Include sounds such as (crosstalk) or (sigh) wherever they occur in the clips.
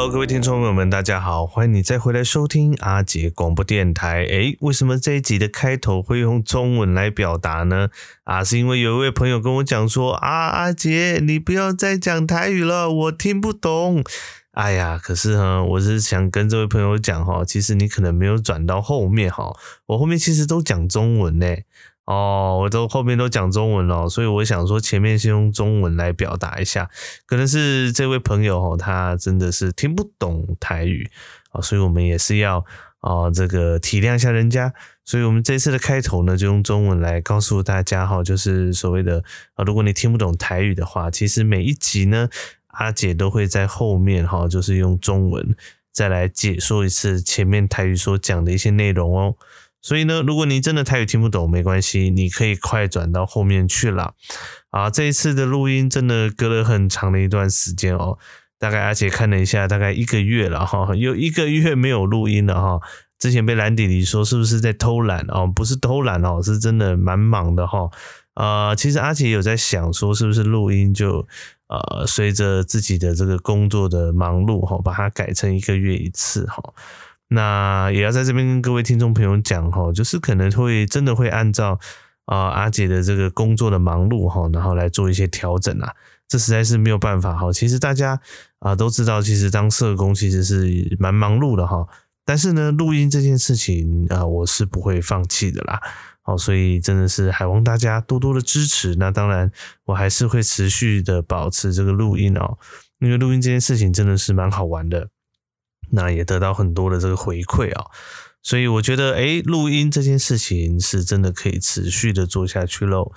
Hello，各位听众朋友们，大家好，欢迎你再回来收听阿杰广播电台。诶，为什么这一集的开头会用中文来表达呢？啊，是因为有一位朋友跟我讲说，啊，阿杰，你不要再讲台语了，我听不懂。哎呀，可是哈，我是想跟这位朋友讲哈，其实你可能没有转到后面哈，我后面其实都讲中文呢。哦，我都后面都讲中文了，所以我想说前面先用中文来表达一下，可能是这位朋友哦，他真的是听不懂台语啊，所以我们也是要啊这个体谅一下人家，所以我们这次的开头呢，就用中文来告诉大家哈，就是所谓的啊，如果你听不懂台语的话，其实每一集呢，阿姐都会在后面哈，就是用中文再来解说一次前面台语所讲的一些内容哦。所以呢，如果你真的台语听不懂，没关系，你可以快转到后面去了。啊，这一次的录音真的隔了很长的一段时间哦，大概阿姐看了一下，大概一个月了哈，有一个月没有录音了哈。之前被蓝弟弟说是不是在偷懒哦？不是偷懒哦，是真的蛮忙的哈。呃，其实阿姐有在想说，是不是录音就呃随着自己的这个工作的忙碌哈，把它改成一个月一次哈。那也要在这边跟各位听众朋友讲哈，就是可能会真的会按照啊阿姐的这个工作的忙碌哈，然后来做一些调整啊，这实在是没有办法哈。其实大家啊都知道，其实当社工其实是蛮忙碌的哈，但是呢，录音这件事情啊，我是不会放弃的啦。好，所以真的是还望大家多多的支持。那当然，我还是会持续的保持这个录音哦，因为录音这件事情真的是蛮好玩的。那也得到很多的这个回馈啊，所以我觉得，诶，录音这件事情是真的可以持续的做下去喽。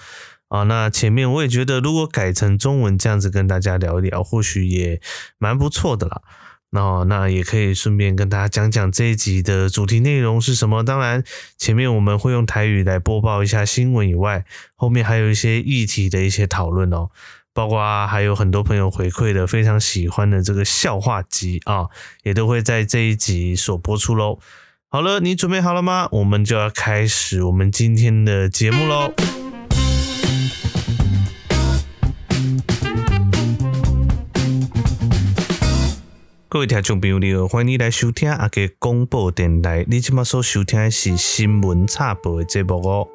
啊，那前面我也觉得，如果改成中文这样子跟大家聊一聊，或许也蛮不错的啦。那那也可以顺便跟大家讲讲这一集的主题内容是什么。当然，前面我们会用台语来播报一下新闻以外，后面还有一些议题的一些讨论哦。包括还有很多朋友回馈的非常喜欢的这个笑话集啊，也都会在这一集所播出喽。好了，你准备好了吗？我们就要开始我们今天的节目喽。各位听众朋友，你好，欢迎你来收听阿捷广播电台。你今麦所收听的是新闻插播的节目哦。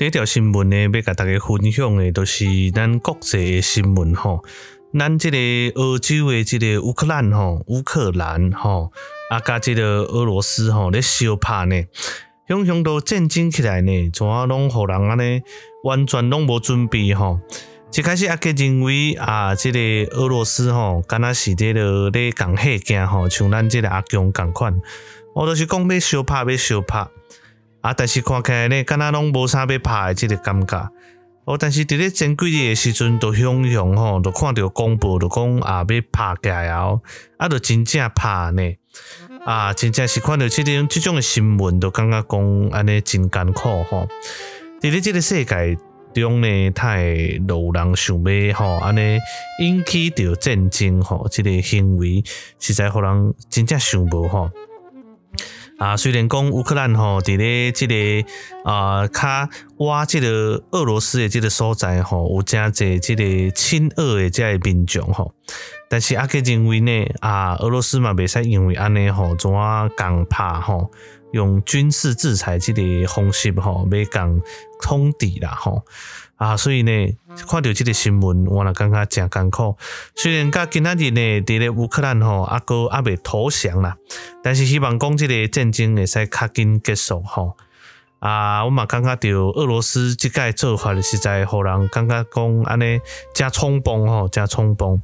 第一条新闻呢，要甲大家分享的，都是咱国际的新闻吼。咱这个欧洲的这个乌克兰吼，乌克兰吼，啊加这个俄罗斯吼，咧相拍呢，雄雄都震惊起来呢，怎啊拢互人安尼完全拢无准备吼。一开始阿捷认为啊，这个俄罗斯吼，敢若是这个咧讲黑镜吼，像咱这个阿强共款，我都是讲要相拍，要相拍。啊！但是看起来呢，敢若拢无啥要拍的即个感觉。哦，但是伫咧前几日的时阵，都雄雄吼，都看到公布，都讲啊要拍起来哦，啊，就真正拍呢。啊，真正是看到即种即种的新闻，都感觉讲安尼真艰苦吼。伫咧这个世界中呢，太有人想要吼，安尼引起着战争吼，即个行为实在互人真正想无吼。啊，虽然讲乌克兰吼，伫咧即个啊，较挖即个俄罗斯的即个所在吼，有诚侪即个亲俄的遮个民众吼，但是阿捷认为呢，啊，俄罗斯嘛袂使因为安尼吼，怎啊共拍吼，用军事制裁即个方式吼，要共通敌啦吼。啊，所以呢，看到这个新闻，我也感觉真艰苦。虽然甲今仔日呢，伫咧乌克兰吼，阿哥阿未投降啦，但是希望讲这个战争会使较紧结束吼。啊，我嘛感觉到俄罗斯即个做法实在互人感觉讲安尼真冲动吼，真冲动。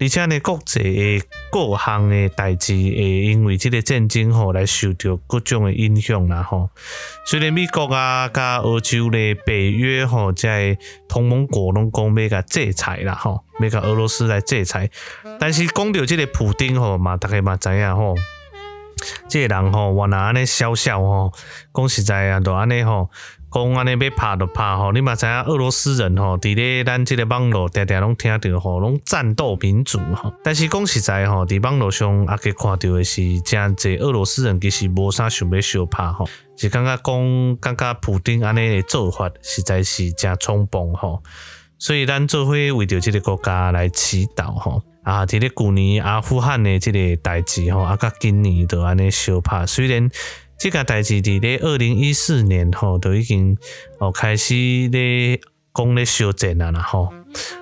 而且呢，国际诶各项诶代志会因为即个战争吼来受到各种诶影响啦吼。虽然美国啊、甲欧洲咧、北约吼在同盟国拢讲要甲制裁啦吼，要甲俄罗斯来制裁，但是讲到即个普丁吼嘛，大家嘛知影吼。这个人吼，原来安尼笑笑吼，讲实在啊，就安尼吼，讲安尼要拍就拍吼。你嘛知影俄罗斯人吼，伫咧咱即个网络常常拢听到吼，拢战斗民族吼。但是讲实在吼，伫网络上阿捷看到的是真侪俄罗斯人其实无啥想要相拍吼，是感觉讲感觉普丁安尼的做法实在是真冲动吼。所以咱做伙为着即个国家来祈祷吼。啊，伫咧旧年阿富汗的即个代志吼，啊，甲今年都安尼相拍。虽然即个代志伫咧二零一四年吼，都已经哦开始咧讲咧休战啊啦吼，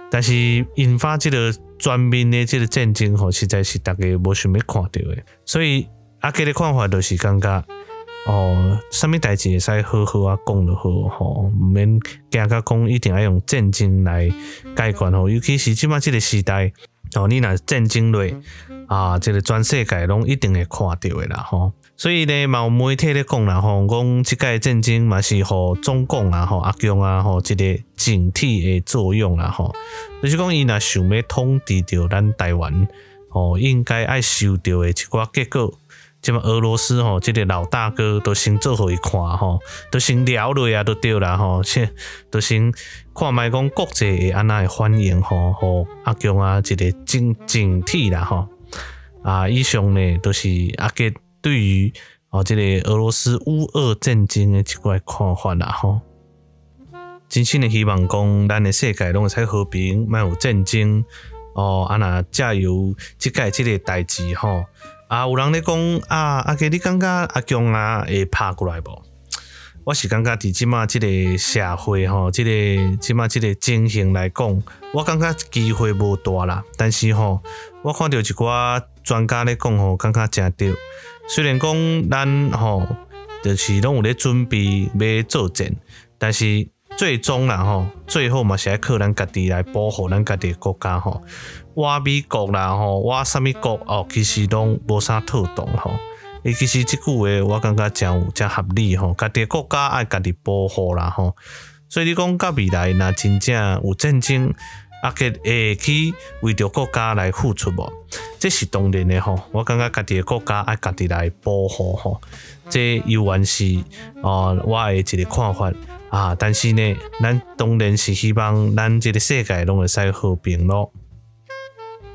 但是引发即个全面的即个战争吼，实在是大家无想要看到的。所以阿吉的看法就是感觉哦，啥物代志会使好好啊讲就好吼，毋免惊甲讲一定要用战争来解决吼，尤其是即马即个时代。哦，你若战争类啊，即个全世界拢一定会看到的啦吼。所以咧，嘛有媒体咧讲啦吼，讲即届战争嘛是互中共啊吼阿强啊吼一个警惕的作用啦吼。就是讲伊若想要统治着咱台湾，吼应该爱受到的一寡结果。即嘛俄罗斯吼，即个老大哥都先做互伊看吼，都先了落啊，都对啦吼，先都先看卖讲国际会安那会欢迎吼，吼阿强啊，一个警警惕啦吼。啊，以上呢都是阿杰对于哦，即个俄罗斯乌俄战争的一块看法啦吼。真心的希望讲，咱的世界拢会使和平，莫有战争哦。啊那加油，即届即个代志吼。啊，有人咧讲啊，阿杰，你感觉阿强啊会拍过来无？我是感觉伫即马即个社会吼，即、个即马即个情形来讲，我感觉机会无大啦。但是吼，我看到一寡专家咧讲吼，感觉真对。虽然讲咱吼，就是拢有咧准备要作战，但是最终啦吼，最后嘛是爱靠咱家己来保护咱家己国家吼。我美国啦吼，我啥物国哦，其实拢无啥特动吼。伊其实即句话我感觉真有真合理吼，家己诶国家爱家己保护啦吼。所以你讲到未来若真正有战争，啊计会去为着国家来付出无？这是当然的吼。我感觉家己诶国家爱家己来保护吼，这永远是哦我诶一个看法啊。但是呢，咱当然是希望咱这个世界拢会使和平咯。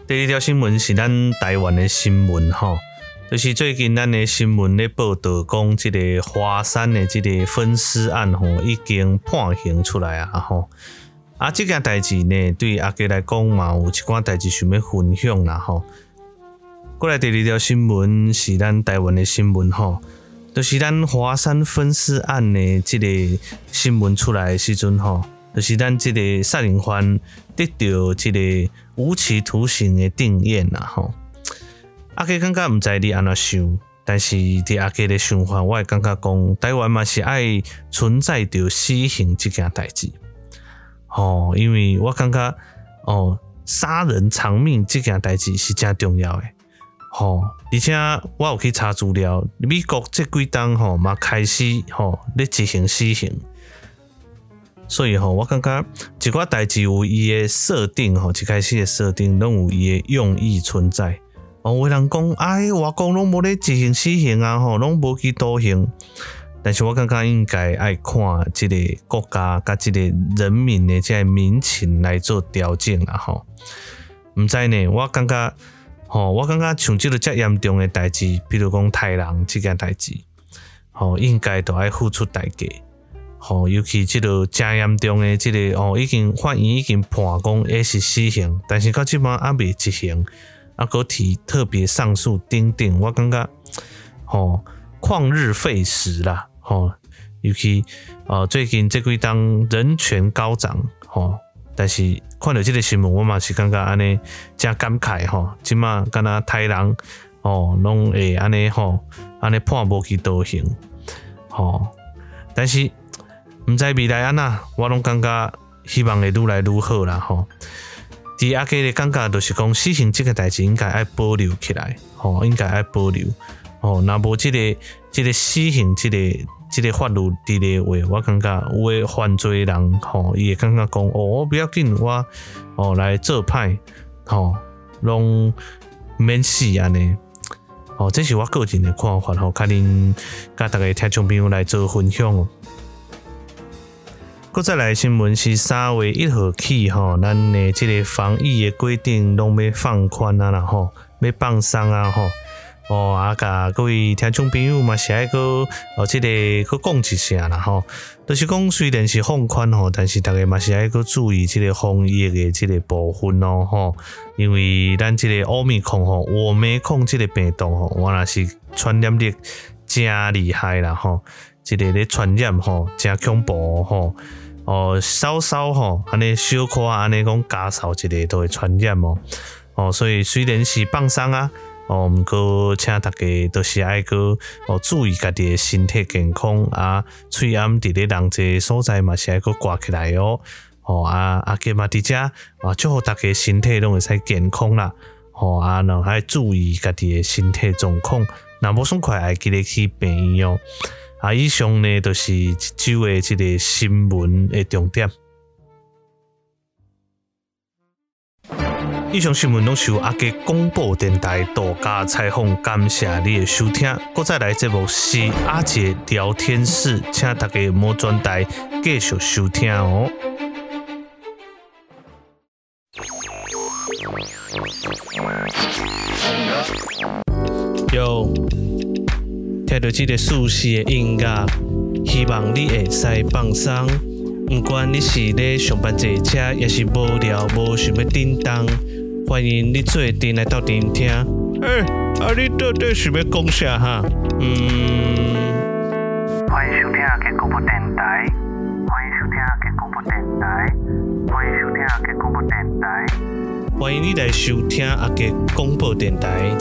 第二条新闻是咱台湾的新闻吼，就是最近咱的新闻咧报道讲，这个华山的这个分尸案吼已经判刑出来啊吼，啊这件代志呢，对阿杰来讲嘛有一寡代志想要分享啦吼。过来第二条新闻是咱台湾的新闻吼，就是咱华山分尸案的这个新闻出来的时阵吼。就是咱这个杀人犯得到即个无期徒刑的定谳啦吼，阿杰感觉毋知你安怎想，但是伫阿杰的想法，我会感觉讲台湾嘛是爱存在着死刑这件代志，吼，因为我感觉哦，杀人偿命这件代志是真重要的，吼，而且我有去查资料，美国这几当吼嘛开始吼咧执行死刑。所以吼，我感觉一寡代志有伊诶设定吼，一开始诶设定拢有伊诶用意存在。哦，有人讲，哎，外国拢无咧执行死刑啊，吼，拢无期徒刑。但是我感觉应该爱看即个国家甲即个人民诶即个民情来做调整啦，吼。毋知呢，我感觉，吼，我感觉像即个遮严重诶代志，比如讲杀人即件代志，吼，应该都爱付出代价。吼，尤其即个正严重诶，即个哦，已经法院已经判讲也是死刑，但是到即摆还未执行，啊，搁提特别上诉等等，我感觉吼旷日费时啦，吼，尤其呃最近这几当人权高涨，吼，但是看到即个新闻，我嘛是感觉安尼真感慨吼，即摆敢若杀人哦，拢会安尼吼，安尼判无期徒刑，吼，但是。毋知未来安那，我拢感觉希望会愈来愈好啦吼。伫阿杰的感觉就是讲，死刑这个代志应该爱保留起来，吼，应该爱保留。吼，若无即个即个死刑，即个即个法律伫咧话，我感觉有诶犯罪人吼，伊会感觉讲，哦，我不要紧，我哦来做歹，吼，拢免死安尼。哦，这是我个人的看法吼，甲恁甲大家听众朋友来做分享哦。搁再来新闻是三月一号起，吼，咱的即个防疫的规定拢要放宽啊，啦吼要放松啊，吼，哦，啊，甲各位听众朋友嘛，是爱个哦，即个去讲一下啦吼。就是讲虽然是放宽吼，但是大家嘛是爱个注意即个防疫的即个部分咯吼。因为咱即个奥密克戎吼，我没控即个病毒吼，我若是传染力真厉害啦吼，即个咧传染吼真恐怖吼。哦稍稍吼，安尼小可安尼讲加扫一个都会传染哦。哦，所以虽然是放松啊。哦，毋过请大家都是爱个哦，注意家己的身体健康啊，喙暗伫咧人济所在嘛是爱个挂起来哦。哦啊啊，加嘛伫遮啊，祝福大家身体拢会使健康啦。哦啊，然后注意家己的身体状况，那无爽快爱记得去病院哦。啊，以上呢都是一周的即个新闻的重点。以上新闻拢是由阿杰广播电台独家采访，感谢你的收听。阁再来节目是阿杰聊天室，请大家莫转台继续收听哦。有听到这个舒适的音乐，希望你会使放松。不管你是咧上班坐车，也是无聊无想要叮当。欢迎你做阵来到电听。哎、欸，啊你到底想要讲啥哈？嗯。欢迎收听阿捷广播电台。欢迎收听阿捷广播电台。欢迎收听阿捷广播电台。欢迎你来收听阿杰广播电台。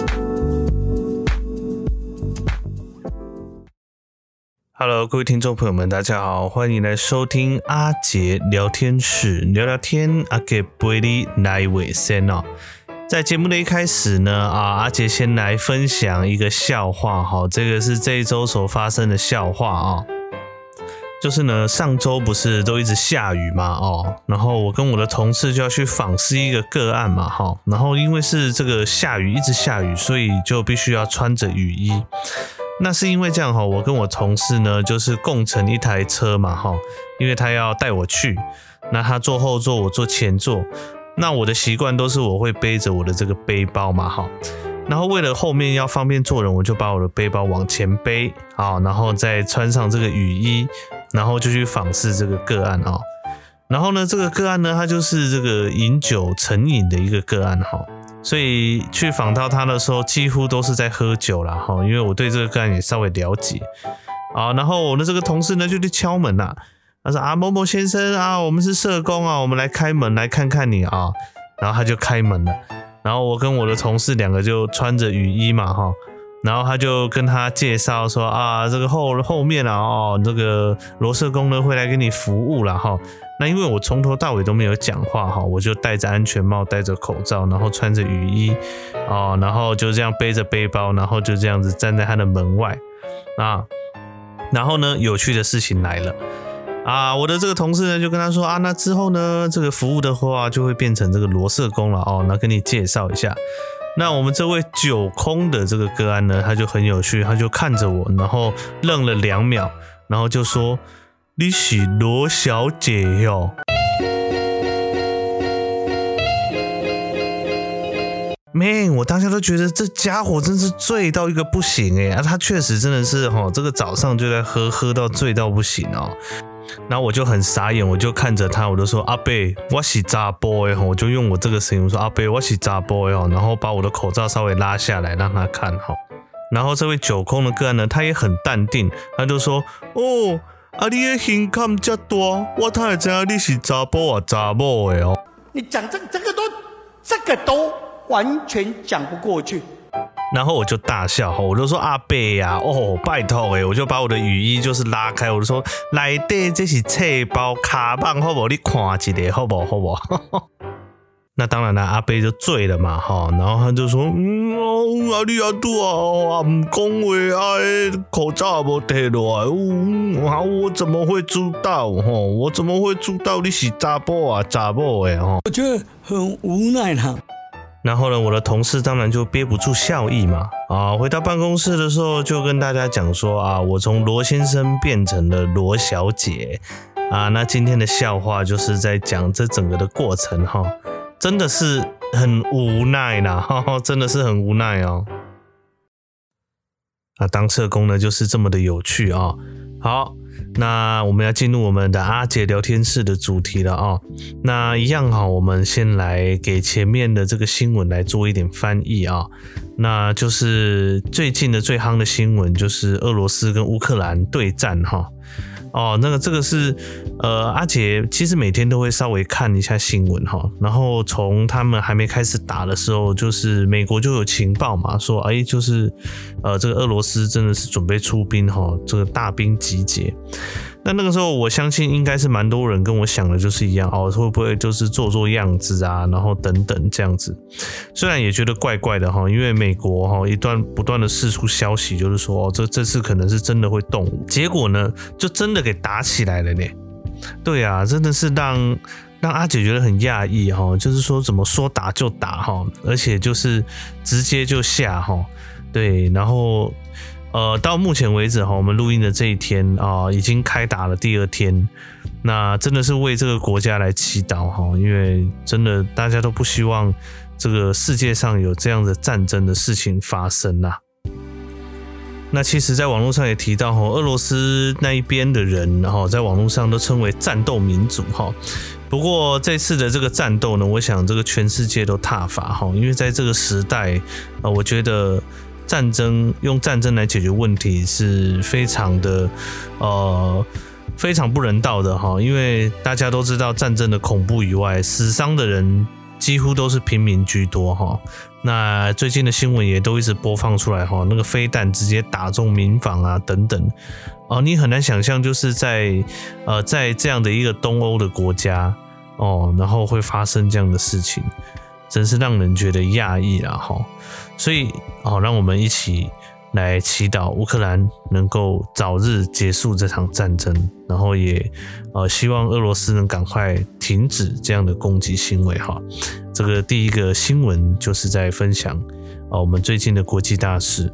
Hello，各位听众朋友们，大家好，欢迎来收听阿杰聊天室，聊聊天，阿捷陪你来卫生哦。在节目的一开始呢，啊，阿杰先来分享一个笑话哈，这个是这一周所发生的笑话啊，就是呢，上周不是都一直下雨嘛，哦，然后我跟我的同事就要去访视一个个案嘛，哈，然后因为是这个下雨，一直下雨，所以就必须要穿着雨衣。那是因为这样哈，我跟我同事呢，就是共乘一台车嘛哈，因为他要带我去，那他坐后座，我坐前座。那我的习惯都是我会背着我的这个背包嘛哈，然后为了后面要方便坐人，我就把我的背包往前背啊，然后再穿上这个雨衣，然后就去访视这个个案啊。然后呢，这个个案呢，他就是这个饮酒成瘾的一个个案哈。所以去访到他的时候，几乎都是在喝酒了哈，因为我对这个个案也稍微了解啊。然后我的这个同事呢，就去敲门啦，他说啊，某某先生啊，我们是社工啊，我们来开门来看看你啊。然后他就开门了，然后我跟我的同事两个就穿着雨衣嘛哈，然后他就跟他介绍说啊，这个后后面啊哦，这个罗社工呢会来给你服务了哈。那因为我从头到尾都没有讲话哈，我就戴着安全帽，戴着口罩，然后穿着雨衣，哦，然后就这样背着背包，然后就这样子站在他的门外啊。然后呢，有趣的事情来了啊！我的这个同事呢就跟他说啊，那之后呢，这个服务的话就会变成这个罗社工了哦。那跟你介绍一下，那我们这位九空的这个个案呢，他就很有趣，他就看着我，然后愣了两秒，然后就说。你是罗小姐哟妹我当下都觉得这家伙真是醉到一个不行诶啊，他确实真的是哈，这个早上就在喝，喝到醉到不行哦。然后我就很傻眼，我就看着他，我就说阿伯，我是查甫的哈，我就用我这个声音我说阿伯，我是查甫的哦，然后把我的口罩稍微拉下来让他看哈。然后这位酒空的个案呢，他也很淡定，他就说哦。啊！你的胸坎这么大，我哪会知道你是查甫啊查某的哦？你讲这这个都这个都完全讲不过去。然后我就大笑，我就说阿伯呀，哦，拜托诶，我就把我的雨衣就是拉开，我就说来对，这是册包卡棒，好不好？你看一下，好不好？好不好？那当然了，阿贝就醉了嘛，哈，然后他就说，嗯，阿你阿杜啊，唔讲话啊，口罩也无戴落来，我我怎么会知道？哈，我怎么会知道你是查甫啊查某的？哈，我觉得很无奈哈。然后呢，我的同事当然就憋不住笑意嘛，啊，回到办公室的时候就跟大家讲说啊，我从罗先生变成了罗小姐，啊，那今天的笑话就是在讲这整个的过程哈。真的是很无奈啦，(laughs) 真的是很无奈哦。啊，当社工呢就是这么的有趣啊。好，那我们要进入我们的阿杰聊天室的主题了啊。那一样哈，我们先来给前面的这个新闻来做一点翻译啊。那就是最近的最夯的新闻，就是俄罗斯跟乌克兰对战哈。哦，那个这个是呃，阿杰其实每天都会稍微看一下新闻哈，然后从他们还没开始打的时候，就是美国就有情报嘛，说哎，就是呃，这个俄罗斯真的是准备出兵哈，这个大兵集结。那那个时候，我相信应该是蛮多人跟我想的就是一样哦，会不会就是做做样子啊，然后等等这样子。虽然也觉得怪怪的哈，因为美国哈一段不断的释出消息，就是说哦，这这次可能是真的会动武，结果呢，就真的给打起来了呢。对啊，真的是让让阿姐觉得很讶异哈，就是说怎么说打就打哈，而且就是直接就下哈，对，然后。呃，到目前为止哈，我们录音的这一天啊、已经开打了第二天，那真的是为这个国家来祈祷哈，因为真的大家都不希望这个世界上有这样的战争的事情发生呐。那其实，在网络上也提到哈，俄罗斯那一边的人哈，在网络上都称为战斗民族哈。不过这次的这个战斗呢，我想这个全世界都踏伐哈，因为在这个时代啊，我觉得。战争用战争来解决问题是非常的，呃，非常不人道的哈。因为大家都知道战争的恐怖以外，死伤的人几乎都是平民居多哈。那最近的新闻也都一直播放出来哈，那个飞弹直接打中民房啊等等，哦，你很难想象就是在呃在这样的一个东欧的国家哦，然后会发生这样的事情。真是让人觉得讶异啊哈，所以好，让我们一起来祈祷乌克兰能够早日结束这场战争，然后也呃希望俄罗斯能赶快停止这样的攻击行为哈。这个第一个新闻就是在分享啊我们最近的国际大事。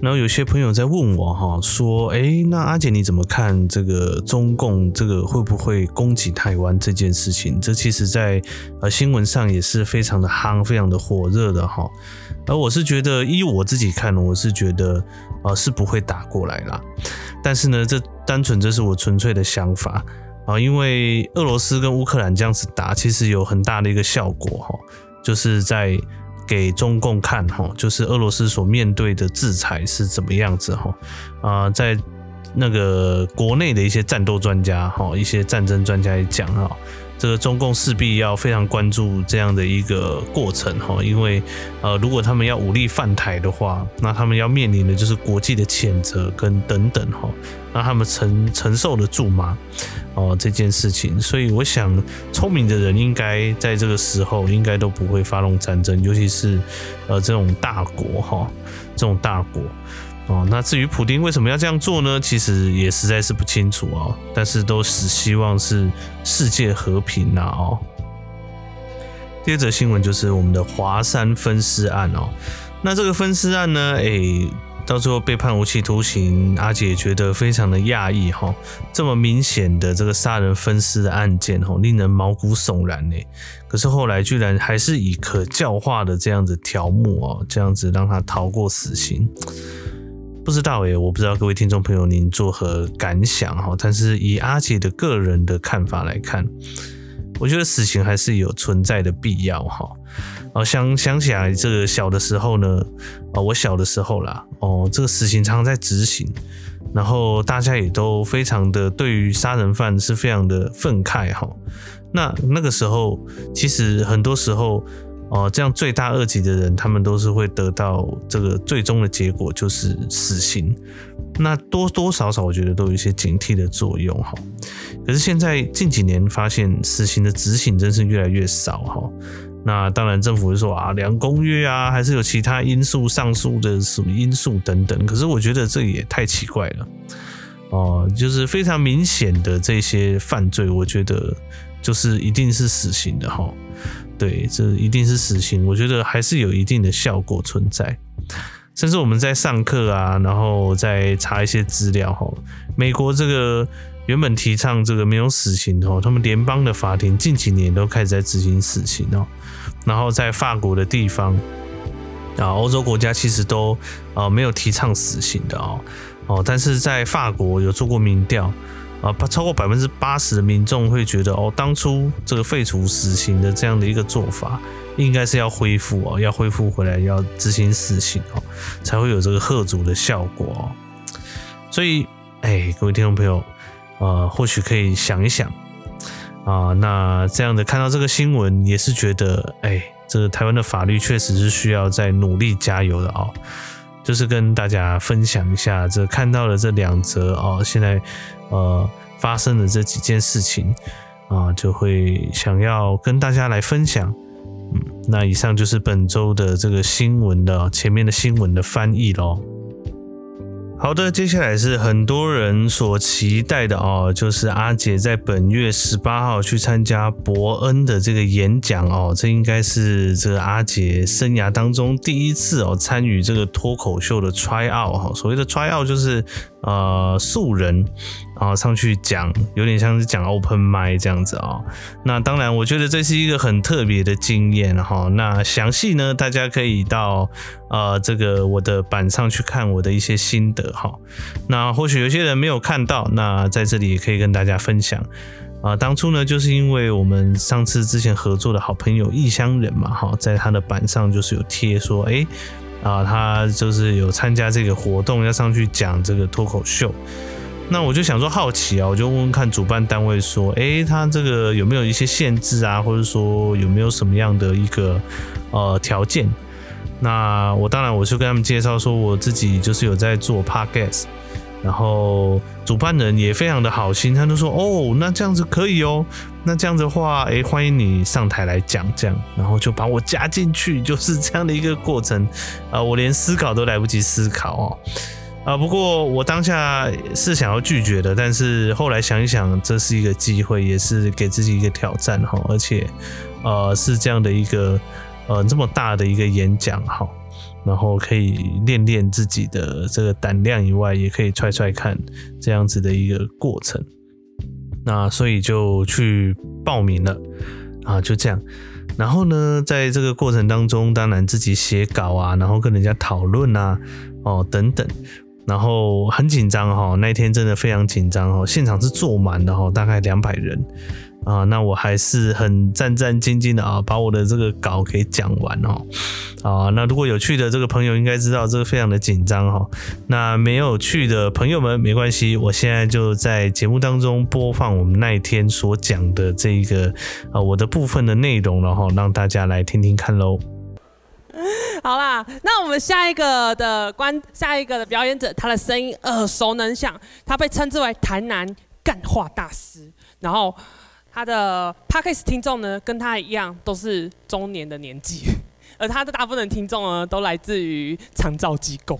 然后有些朋友在问我哈，说，诶，那阿姐你怎么看这个中共这个会不会攻击台湾这件事情？这其实在呃新闻上也是非常的夯，非常的火热的哈。而我是觉得，依我自己看，我是觉得呃是不会打过来啦。但是呢，这单纯这是我纯粹的想法啊，因为俄罗斯跟乌克兰这样子打，其实有很大的一个效果哈，就是在。给中共看哈，就是俄罗斯所面对的制裁是怎么样子哈啊，在那个国内的一些战斗专家哈，一些战争专家也讲哈。这个中共势必要非常关注这样的一个过程哈，因为呃，如果他们要武力犯台的话，那他们要面临的就是国际的谴责跟等等哈，那他们承承受得住吗？哦，这件事情，所以我想，聪明的人应该在这个时候应该都不会发动战争，尤其是呃这种大国哈，这种大国。哦，那至于普丁为什么要这样做呢？其实也实在是不清楚哦。但是都是希望是世界和平呐哦。第二则新闻就是我们的华山分尸案哦。那这个分尸案呢，诶，到最后被判无期徒刑，阿姐觉得非常的讶异哈。这么明显的这个杀人分尸的案件哈，令人毛骨悚然呢。可是后来居然还是以可教化的这样子条目哦，这样子让他逃过死刑。不知道诶，我不知道各位听众朋友您作何感想哈？但是以阿杰的个人的看法来看，我觉得死刑还是有存在的必要哈。哦，想想起来，这个小的时候呢，哦，我小的时候啦，哦，这个死刑常常在执行，然后大家也都非常的对于杀人犯是非常的愤慨哈。那那个时候，其实很多时候。哦，这样罪大恶极的人，他们都是会得到这个最终的结果，就是死刑。那多多少少，我觉得都有一些警惕的作用哈。可是现在近几年发现，死刑的执行真是越来越少哈。那当然，政府会说啊，两公约啊，还是有其他因素、上诉的什么因素等等。可是我觉得这也太奇怪了哦，就是非常明显的这些犯罪，我觉得就是一定是死刑的哈。对，这一定是死刑。我觉得还是有一定的效果存在。甚至我们在上课啊，然后再查一些资料哈。美国这个原本提倡这个没有死刑哦，他们联邦的法庭近几年都开始在执行死刑哦。然后在法国的地方啊，欧洲国家其实都呃没有提倡死刑的哦哦，但是在法国有做过民调啊，超过百分之八十的民众会觉得哦，当初这个废除死刑的这样的一个做法，应该是要恢复哦，要恢复回来，要执行死刑哦，才会有这个吓阻的效果哦。所以，哎，各位听众朋友，呃，或许可以想一想啊，那这样的看到这个新闻，也是觉得，哎。这个台湾的法律确实是需要再努力加油的哦，就是跟大家分享一下这看到的这两则哦，现在呃发生的这几件事情啊，就会想要跟大家来分享。嗯，那以上就是本周的这个新闻的前面的新闻的翻译喽。好的，接下来是很多人所期待的哦，就是阿捷在本月十八号去参加伯恩的这个演讲哦，这应该是这个阿捷生涯当中第一次哦参与这个脱口秀的 try out 哈，所谓的 try out 就是。呃，素人啊上去讲，有点像是讲 open mic 这样子啊、那当然，我觉得这是一个很特别的经验哈。那详细呢，大家可以到呃这个我的板上去看我的一些心得哈。那或许有些人没有看到，那在这里也可以跟大家分享啊。当初呢，就是因为我们上次之前合作的好朋友异乡人嘛哈，在他的板上就是有贴说，哎、啊，他就是有参加这个活动，要上去讲这个脱口秀。那我就想说好奇啊，我就问问看主办单位说，诶，他这个有没有一些限制啊，或者说有没有什么样的一个呃条件？那我当然我就跟他们介绍说，我自己就是有在做 podcast。然后主办人也非常的好心，他就说：“哦，那这样子可以哦，那这样子的话，哎，欢迎你上台来讲这样。”然后就把我加进去，就是这样的一个过程。啊、呃，我连思考都来不及思考哦。啊、不过我当下是想要拒绝的，但是后来想一想，这是一个机会，也是给自己一个挑战哈，而且呃是这样的一个呃这么大的一个演讲哈。然后可以练练自己的这个胆量以外，也可以踹踹看这样子的一个过程。那所以就去报名了啊，就这样。然后呢，在这个过程当中，当然自己写稿啊，然后跟人家讨论啊，哦等等，然后很紧张哈。那一天真的非常紧张哦，现场是坐满的哈，大概两百人。啊，那我还是很战战兢兢的啊，把我的这个稿给讲完哦。啊，那如果有去的这个朋友应该知道，这个非常的紧张哈。那没有去的朋友们没关系，我现在就在节目当中播放我们那一天所讲的这个啊我的部分的内容，然后让大家来听听看喽。(laughs) 好啦，那我们下一个的观，下一个的表演者，他的声音耳熟能详，他被称之为台南干话大师，然后。他的 Podcast 听众呢，跟他一样都是中年的年纪，(laughs) 而他的大部分听众呢，都来自于长照机构。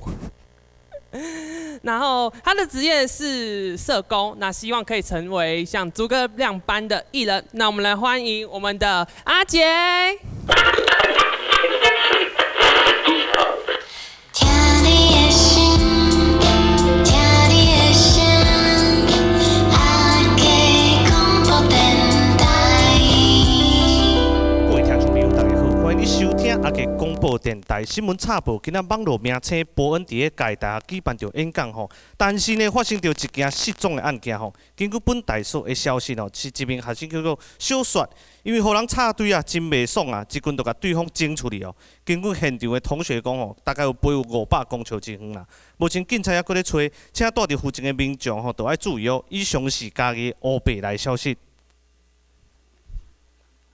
(laughs) 然后他的职业是社工，那希望可以成为像诸葛亮般的艺人。那我们来欢迎我们的阿杰。阿捷广播电台新闻插播，今仔网络名称博恩伫个台大举办着演讲吼，但是呢发生着一件失踪的案件吼。根据本台所的消息哦，是一名学生叫做小雪，因为互人插队啊，真袂爽啊，一棍就甲对方整出去哦。根据现场的同学讲吼，大概有背有五百公尺之远啦。目前警察还搁咧找，请住伫附近的民众吼，都要注意哦。以上是家己乌白来消息。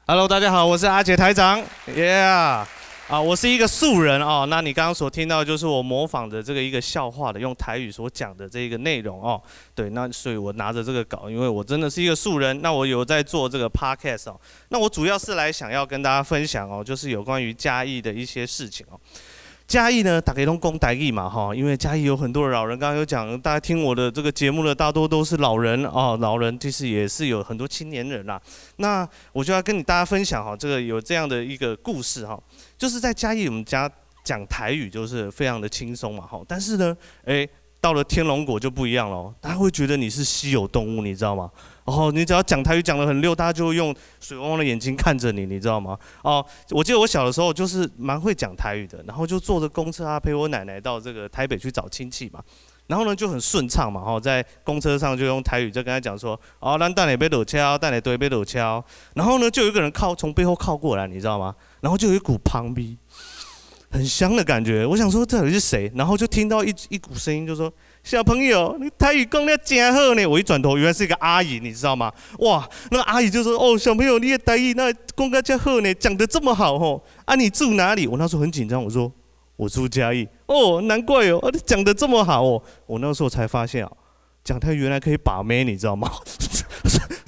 Hello，大家好，我是阿杰台长，Yeah。啊，我是一个素人哦。那你刚刚所听到就是我模仿的这个一个笑话的，用台语所讲的这一个内容哦。对，那所以我拿着这个稿，因为我真的是一个素人。那我有在做这个 podcast 哦。那我主要是来想要跟大家分享哦，就是有关于嘉义的一些事情哦。嘉义呢，大家都讲台语嘛哈，因为嘉义有很多的老人，刚刚有讲，大家听我的这个节目的大多都是老人哦，老人其实也是有很多青年人啦。那我就要跟你大家分享哈，这个有这样的一个故事哈，就是在嘉义我们家讲台语就是非常的轻松嘛哈，但是呢，诶。到了天龙果就不一样了，大家会觉得你是稀有动物，你知道吗？然后你只要讲台语讲得很溜，大家就会用水汪汪的眼睛看着你，你知道吗？哦，我记得我小的时候就是蛮会讲台语的，然后就坐着公车啊，陪我奶奶到这个台北去找亲戚嘛。然后呢就很顺畅嘛，哈，在公车上就用台语就跟他讲说，哦，咱等下被堵敲，等下对被堵敲。然后呢就有一个人靠从背后靠过来，你知道吗？然后就有一股香味，很香的感觉。我想说这里是谁？然后就听到一一股声音就说。小朋友，你台语讲得真好呢！我一转头，原来是一个阿姨，你知道吗？哇，那个阿姨就说：“哦，小朋友，你的台语那讲得真好呢，讲得这么好哦。啊，你住哪里？”我那时候很紧张，我说：“我住嘉义。”哦，难怪哦，你讲得这么好哦。我那时候才发现啊，讲台语原来可以把妹，你知道吗？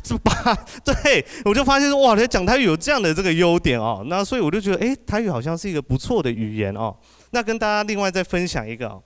是 (laughs) 把，对，我就发现说，哇，你讲台语有这样的这个优点哦。那所以我就觉得，哎，台语好像是一个不错的语言哦。那跟大家另外再分享一个。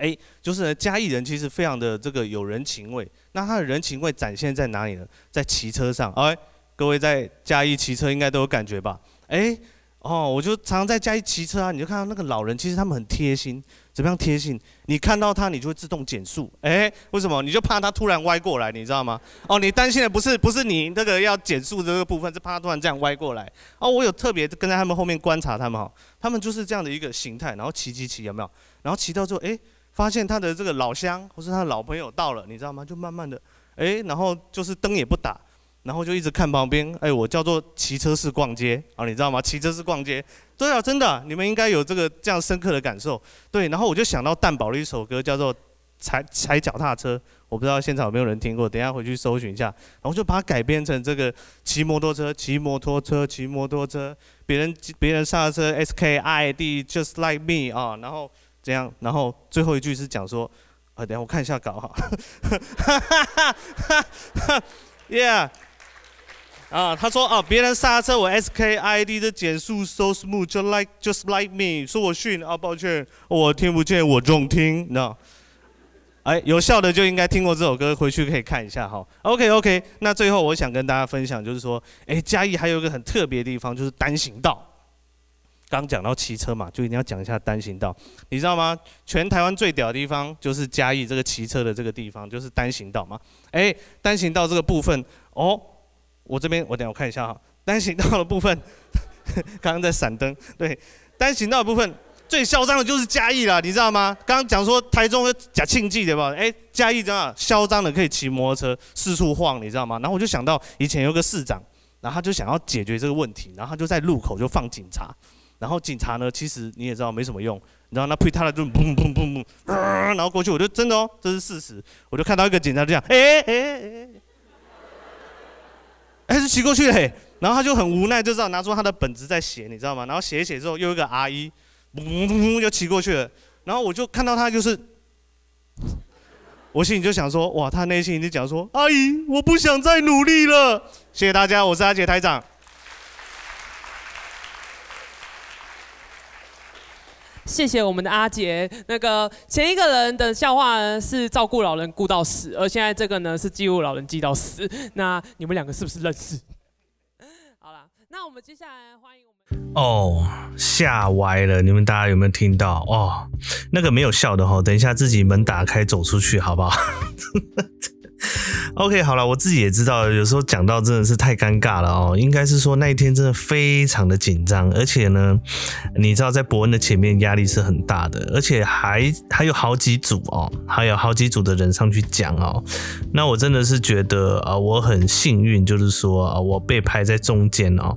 哎，就是呢，嘉义人其实非常的这个有人情味。那他的人情味展现在哪里呢？在骑车上。哎，各位在嘉义骑车应该都有感觉吧？哎，哦，我就常常在嘉义骑车啊，你就看到那个老人，其实他们很贴心。怎么样贴心？你看到他，你就会自动减速。哎，为什么？你就怕他突然歪过来，你知道吗？哦，你担心的不是不是你那个要减速这个部分，是怕他突然这样歪过来。哦，我有特别跟在他们后面观察他们哈，他们就是这样的一个形态，然后骑骑骑，有没有？然后骑到之后，哎。发现他的这个老乡或是他的老朋友到了，你知道吗？就慢慢的，哎，然后就是灯也不打，然后就一直看旁边。哎，我叫做骑车式逛街啊，你知道吗？骑车式逛街，对啊，真的，你们应该有这个这样深刻的感受。对，然后我就想到蛋堡的一首歌，叫做踩踩脚踏车，我不知道现场有没有人听过，等下回去搜寻一下。然后就把它改编成这个骑摩托车，骑摩托车，骑摩托车，别人别人刹车，S K I D just like me 啊，然后。这样，然后最后一句是讲说，啊，等下我看一下稿哈，哈哈哈哈哈，Yeah，啊，他说啊，别人刹车我 S K I D 的减速 so smooth，just like just like me，说我逊啊，抱歉，我听不见，我重听，那，哎，有效的就应该听过这首歌，回去可以看一下哈。OK OK，那最后我想跟大家分享就是说，哎，嘉义还有一个很特别的地方，就是单行道。刚讲到骑车嘛，就一定要讲一下单行道，你知道吗？全台湾最屌的地方就是嘉义这个骑车的这个地方，就是单行道嘛。哎，单行道这个部分，哦，我这边我等下我看一下哈，单行道的部分，(laughs) 刚刚在闪灯，对，单行道的部分最嚣张的就是嘉义了，你知道吗？刚刚讲说台中的假庆记对吧？哎，嘉义这样嚣张的可以骑摩托车四处晃，你知道吗？然后我就想到以前有个市长，然后他就想要解决这个问题，然后他就在路口就放警察。然后警察呢，其实你也知道没什么用，你知道那呸他的就砰砰砰砰，然后过去我就真的哦，这是事实，我就看到一个警察这样，哎哎哎，哎是骑过去嘞，然后他就很无奈，就知道拿出他的本子在写，你知道吗？然后写一写之后，又一个阿姨，砰砰砰就骑过去了，然后我就看到他就是，我心里就想说，哇，他内心已经讲说，阿姨，我不想再努力了，谢谢大家，我是阿杰台长。谢谢我们的阿杰。那个前一个人的笑话是照顾老人顾到死，而现在这个呢是记录老人记到死。那你们两个是不是认识？(laughs) 好了，那我们接下来欢迎我们。哦，吓歪了！你们大家有没有听到？哦，那个没有笑的齁，等一下自己门打开走出去，好不好？(laughs) (laughs) OK，好了，我自己也知道，有时候讲到真的是太尴尬了哦。应该是说那一天真的非常的紧张，而且呢，你知道在伯恩的前面压力是很大的，而且还还有好几组哦，还有好几组的人上去讲哦。那我真的是觉得啊，我很幸运，就是说，我被排在中间哦。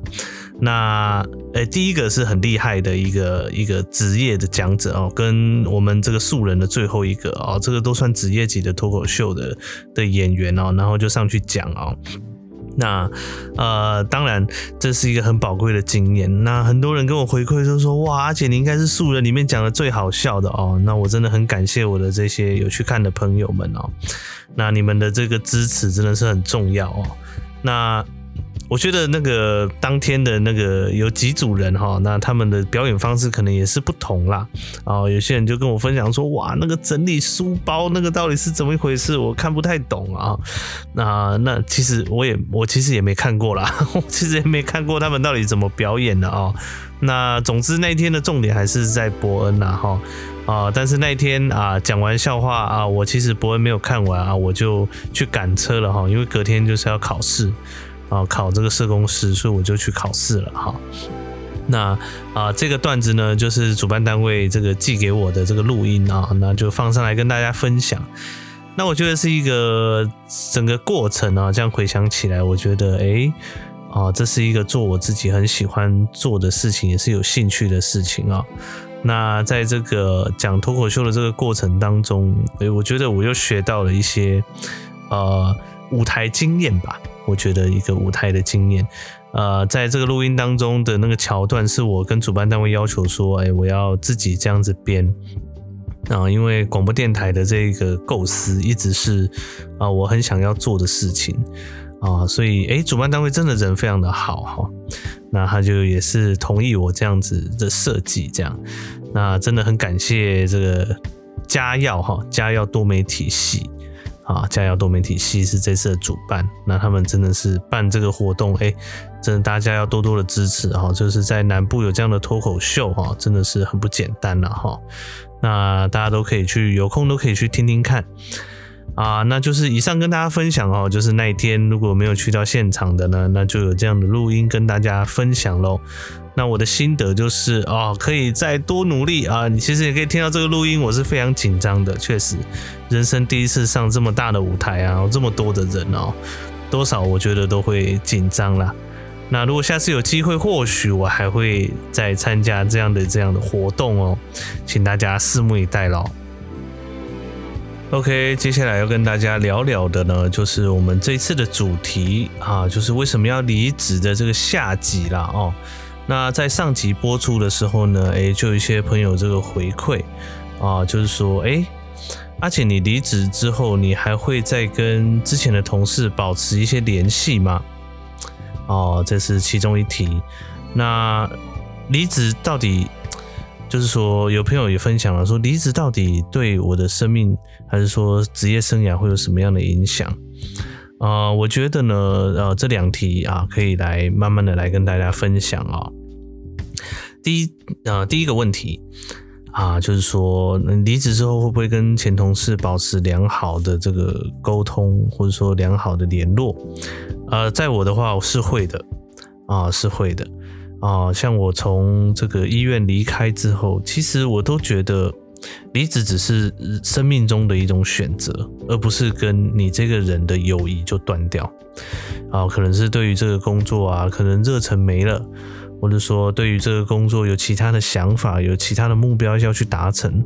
那呃，第一个是很厉害的一个一个职业的讲者哦，跟我们这个素人的最后一个哦，这个都算职业级的脱口秀的的演员哦，然后就上去讲哦。那呃，当然这是一个很宝贵的经验。那很多人跟我回馈就说，哇，阿姐你应该是素人里面讲的最好笑的哦。那我真的很感谢我的这些有去看的朋友们哦。那你们的这个支持真的是很重要哦。那。我觉得那个当天的那个有几组人哈，那他们的表演方式可能也是不同啦。哦，有些人就跟我分享说，哇，那个整理书包那个到底是怎么一回事？我看不太懂啊。那那其实我也我其实也没看过啦，(laughs) 我其实也没看过他们到底怎么表演的啊。那总之那一天的重点还是在伯恩呐哈。啊，但是那一天啊，讲完笑话啊，我其实伯恩没有看完啊，我就去赶车了哈，因为隔天就是要考试啊，考这个社工师，所以我就去考试了哈。那啊，这个段子呢，就是主办单位这个寄给我的这个录音啊，那就放上来跟大家分享。那我觉得是一个整个过程啊，这样回想起来，我觉得诶啊，这是一个做我自己很喜欢做的事情，也是有兴趣的事情啊。那在这个讲脱口秀的这个过程当中，诶，我觉得我又学到了一些呃舞台经验吧。我觉得一个舞台的经验，呃，在这个录音当中的那个桥段，是我跟主办单位要求说，诶，我要自己这样子编。啊，因为广播电台的这个构思一直是啊，我很想要做的事情。啊，所以诶，主办单位真的人非常的好哈，那他就也是同意我这样子的设计，这样，那真的很感谢这个嘉耀哈，嘉耀多媒体系。啊，佳肴多媒体系是这次的主办，那他们真的是办这个活动，诶，真的大家要多多的支持哈，就是在南部有这样的脱口秀哈，真的是很不简单了哈。那大家都可以去，有空都可以去听听看啊。那就是以上跟大家分享哦，就是那一天如果没有去到现场的呢，那就有这样的录音跟大家分享喽。那我的心得就是哦，可以再多努力啊。你其实也可以听到这个录音，我是非常紧张的，确实，人生第一次上这么大的舞台啊，这么多的人哦，多少我觉得都会紧张啦。那如果下次有机会，或许我还会再参加这样的这样的活动哦，请大家拭目以待喽。OK，接下来要跟大家聊聊的呢，就是我们这次的主题啊，就是为什么要离职的这个下集啦哦。那在上集播出的时候呢，诶，就有一些朋友这个回馈啊，就是说，诶，阿浅你离职之后，你还会再跟之前的同事保持一些联系吗？哦，这是其中一题。那离职到底，就是说有朋友也分享了，说离职到底对我的生命，还是说职业生涯会有什么样的影响？啊、我觉得呢，呃，这两题啊，可以来慢慢的来跟大家分享啊、第一，呃，第一个问题啊，就是说离职之后会不会跟前同事保持良好的这个沟通，或者说良好的联络？呃，在我的话，我是会的啊，是会的啊。像我从这个医院离开之后，其实我都觉得离职只是生命中的一种选择，而不是跟你这个人的友谊就断掉啊。可能是对于这个工作啊，可能热忱没了，或者说对于这个工作有其他的想法，有其他的目标要去达成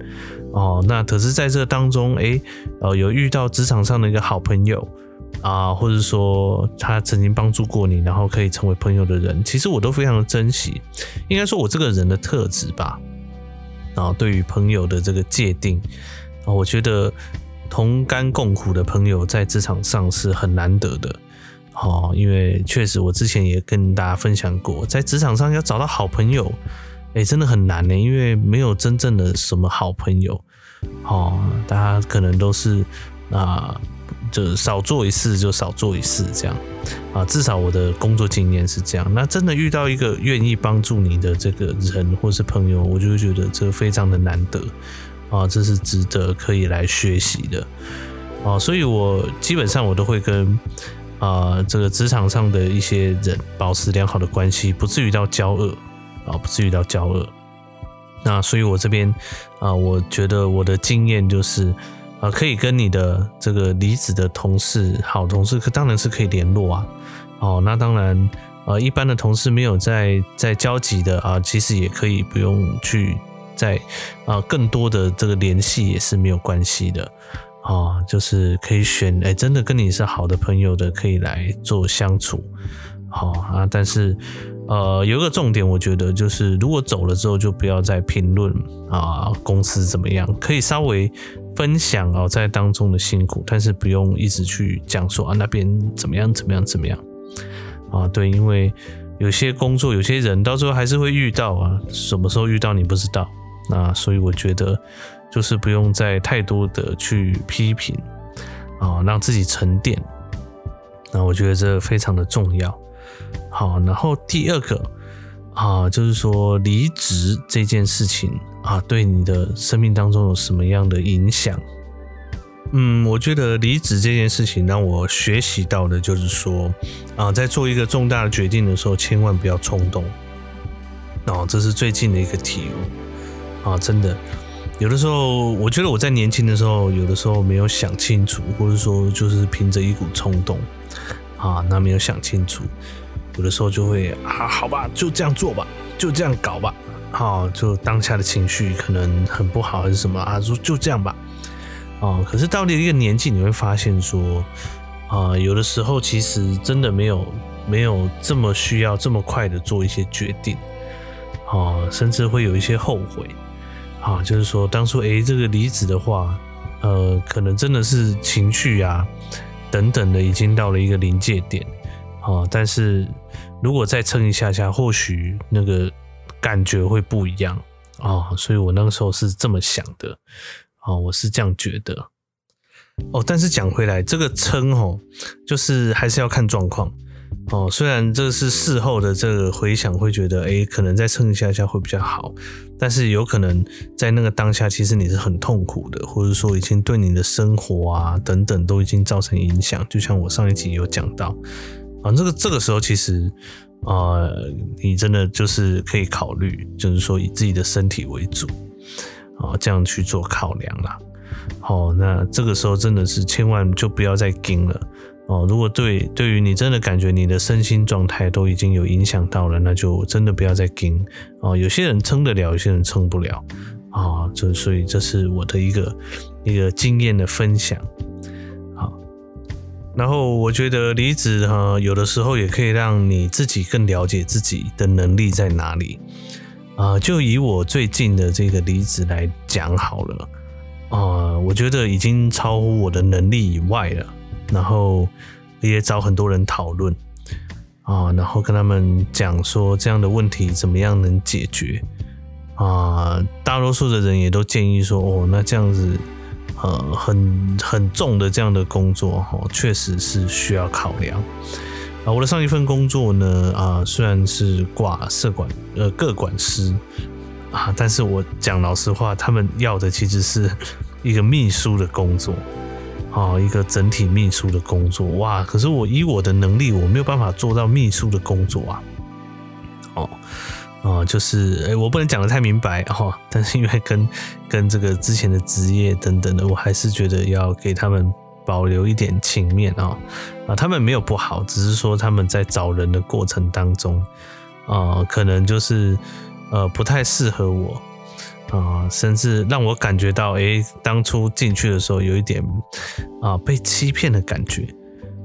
哦。那可是在这当中，诶，呃，有遇到职场上的一个好朋友。啊，或者说他曾经帮助过你，然后可以成为朋友的人，其实我都非常的珍惜。应该说，我这个人的特质吧。啊，对于朋友的这个界定，啊，我觉得同甘共苦的朋友在职场上是很难得的。哦，因为确实我之前也跟大家分享过，在职场上要找到好朋友，哎，真的很难呢，因为没有真正的什么好朋友。哦，大家可能都是啊。就少做一次就少做一次，这样啊，至少我的工作经验是这样。那真的遇到一个愿意帮助你的这个人或是朋友，我就会觉得这非常的难得啊，这是值得可以来学习的啊。所以我基本上我都会跟啊这个职场上的一些人保持良好的关系，不至于到交恶啊，不至于到交恶。那所以我这边啊，我觉得我的经验就是。啊，可以跟你的这个离职的同事、好同事，可当然是可以联络啊。哦，那当然，呃，一般的同事没有在在交集的啊，其实也可以不用去在啊更多的这个联系也是没有关系的啊，就是可以选哎，真的跟你是好的朋友的，可以来做相处。好啊，但是呃，有一个重点，我觉得就是如果走了之后，就不要再评论啊公司怎么样，可以稍微。分享哦，在当中的辛苦，但是不用一直去讲说啊那边怎么样怎么样怎么样啊，对，因为有些工作有些人到最后还是会遇到啊，什么时候遇到你不知道，那所以我觉得就是不用再太多的去批评啊，让自己沉淀，那我觉得这非常的重要。好，然后第二个啊，就是说离职这件事情啊，对你的生命当中有什么样的影响？嗯，我觉得离职这件事情让我学习到的就是说啊，在做一个重大的决定的时候，千万不要冲动。哦，这是最近的一个体悟啊，真的。有的时候，我觉得我在年轻的时候，有的时候没有想清楚，或者说就是凭着一股冲动啊，那没有想清楚，有的时候就会啊，好吧，就这样做吧，就这样搞吧，好，就当下的情绪可能很不好还是什么啊，说就这样吧，啊，可是到了一个年纪，你会发现说啊，有的时候其实真的没有没有这么需要这么快的做一些决定，啊，甚至会有一些后悔。啊，就是说，当初诶、这个离职的话，呃，可能真的是情绪啊等等的，已经到了一个临界点啊。但是如果再撑一下下，或许那个感觉会不一样啊。所以我那个时候是这么想的啊，我是这样觉得。哦，但是讲回来，这个撑哦，就是还是要看状况。哦，虽然这是事后的这个回想，会觉得哎，可能再撑一下下会比较好，但是有可能在那个当下，其实你是很痛苦的，或者说已经对你的生活啊等等都已经造成影响。就像我上一集有讲到啊，这个这个时候其实啊、呃，你真的就是可以考虑，就是说以自己的身体为主啊，这样去做考量啦。好，那这个时候真的是千万就不要再撑了。哦，如果对对于你真的感觉你的身心状态都已经有影响到了，那就真的不要再撑哦。有些人撑得了，有些人撑不了啊。这所以这是我的一个一个经验的分享。然后我觉得离职哈，有的时候也可以让你自己更了解自己的能力在哪里啊。就以我最近的这个离职来讲好了啊，我觉得已经超乎我的能力以外了。然后也找很多人讨论啊，然后跟他们讲说这样的问题怎么样能解决啊？大多数的人也都建议说，哦，那这样子呃很很重的这样的工作哈，确实是需要考量啊。我的上一份工作呢啊，虽然是挂社管呃各管师啊，但是我讲老实话，他们要的其实是一个秘书的工作。啊，一个整体秘书的工作哇！可是我以我的能力，我没有办法做到秘书的工作啊。哦，啊，就是哎，我不能讲的太明白哈。但是因为跟跟这个之前的职业等等的，我还是觉得要给他们保留一点情面啊。啊，他们没有不好，只是说他们在找人的过程当中啊，可能就是呃不太适合我。啊，甚至让我感觉到，诶，当初进去的时候有一点啊被欺骗的感觉，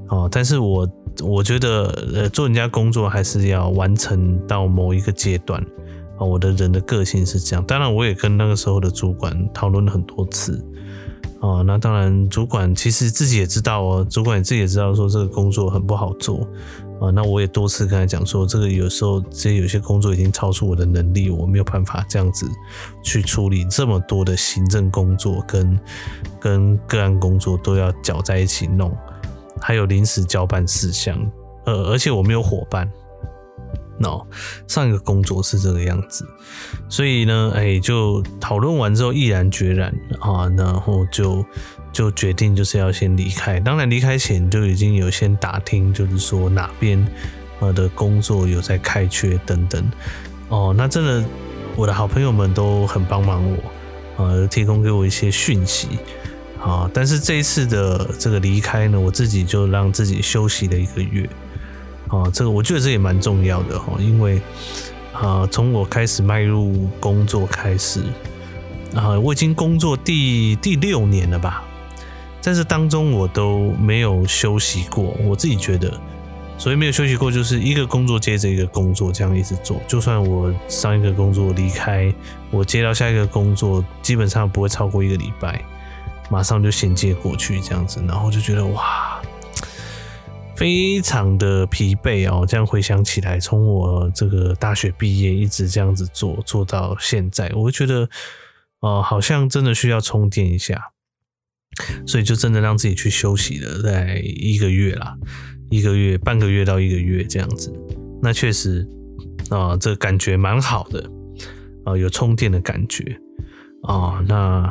啊，但是我我觉得，呃，做人家工作还是要完成到某一个阶段，啊，我的人的个性是这样。当然，我也跟那个时候的主管讨论了很多次，啊，那当然，主管其实自己也知道哦，主管自己也知道说这个工作很不好做。啊，那我也多次跟他讲说，这个有时候这有些工作已经超出我的能力，我没有办法这样子去处理这么多的行政工作跟跟个案工作都要搅在一起弄，还有临时交办事项，呃，而且我没有伙伴。no，上一个工作是这个样子，所以呢，哎，就讨论完之后毅然决然啊，然后就。就决定就是要先离开，当然离开前就已经有先打听，就是说哪边呃的工作有在开缺等等哦。那真的我的好朋友们都很帮忙我，呃，提供给我一些讯息啊。但是这一次的这个离开呢，我自己就让自己休息了一个月啊。这个我觉得这也蛮重要的哈，因为啊，从我开始迈入工作开始啊，我已经工作第第六年了吧。在这当中，我都没有休息过。我自己觉得，所以没有休息过，就是一个工作接着一个工作，这样一直做。就算我上一个工作离开，我接到下一个工作，基本上不会超过一个礼拜，马上就衔接过去这样子。然后就觉得哇，非常的疲惫哦。这样回想起来，从我这个大学毕业一直这样子做，做到现在，我会觉得，哦，好像真的需要充电一下。所以就真的让自己去休息了，在一个月啦，一个月、半个月到一个月这样子。那确实，啊，这感觉蛮好的啊，有充电的感觉啊。那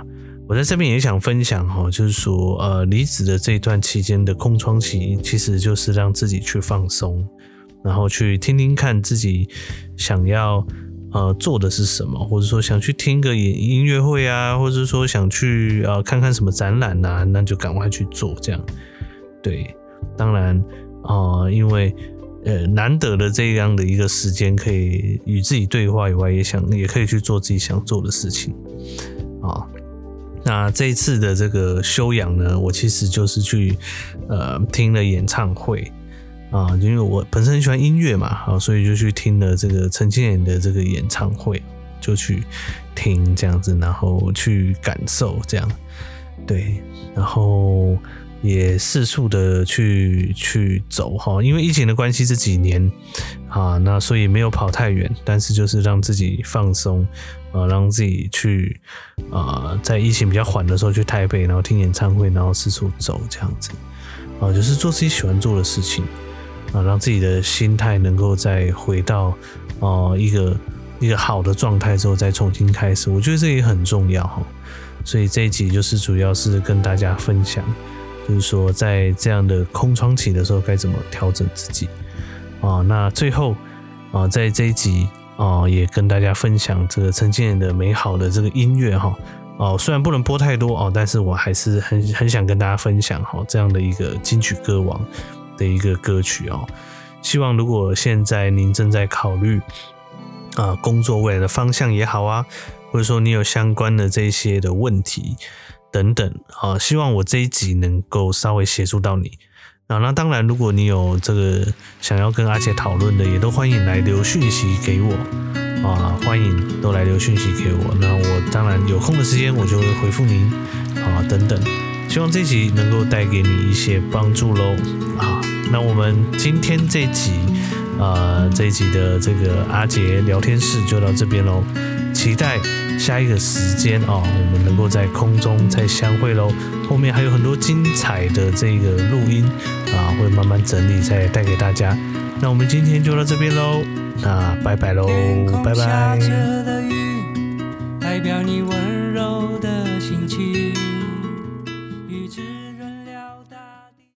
我在这边也想分享哈，就是说呃，离职的这一段期间的空窗期，其实就是让自己去放松，然后去听听看自己想要呃做的是什么，或者说想去听个音音乐会啊，或者说想去呃看看什么展览啊，那就赶快去做这样。对，当然啊、因为。呃，难得的这样的一个时间，可以与自己对话以外，也想也可以去做自己想做的事情啊。那这一次的这个休养呢，我其实就是去呃听了演唱会啊，因为我本身很喜欢音乐嘛，啊，所以就去听了这个陈建年的这个演唱会，就去听这样子，然后去感受这样，对，然后。也四处的去去走哈，因为疫情的关系这几年啊，那所以没有跑太远，但是就是让自己放松啊，让自己去啊，在疫情比较缓的时候去台北，然后听演唱会，然后四处走这样子啊，就是做自己喜欢做的事情啊，让自己的心态能够再回到啊一个一个好的状态之后再重新开始，我觉得这也很重要哈。所以这一集就是主要是跟大家分享。就是说，在这样的空窗期的时候，该怎么调整自己啊？那最后啊，在这一集啊，也跟大家分享这个陈建年的美好的这个音乐哈。哦，虽然不能播太多哦，但是我还是很很想跟大家分享哈，这样的一个金曲歌王的一个歌曲哦。希望如果现在您正在考虑啊工作未来的方向也好啊，或者说你有相关的这些的问题。等等啊，希望我这一集能够稍微协助到你啊。那当然，如果你有这个想要跟阿杰讨论的，也都欢迎来留讯息给我啊，欢迎都来留讯息给我。那我当然有空的时间，我就会回复您啊。等等，希望这集能够带给你一些帮助喽啊。那我们今天这集啊，这一集的这个阿杰聊天室就到这边喽，期待。下一个时间哦，我们能够在空中再相会喽。后面还有很多精彩的这个录音啊，会慢慢整理再带给大家。那我们今天就到这边喽，那拜拜喽，拜拜。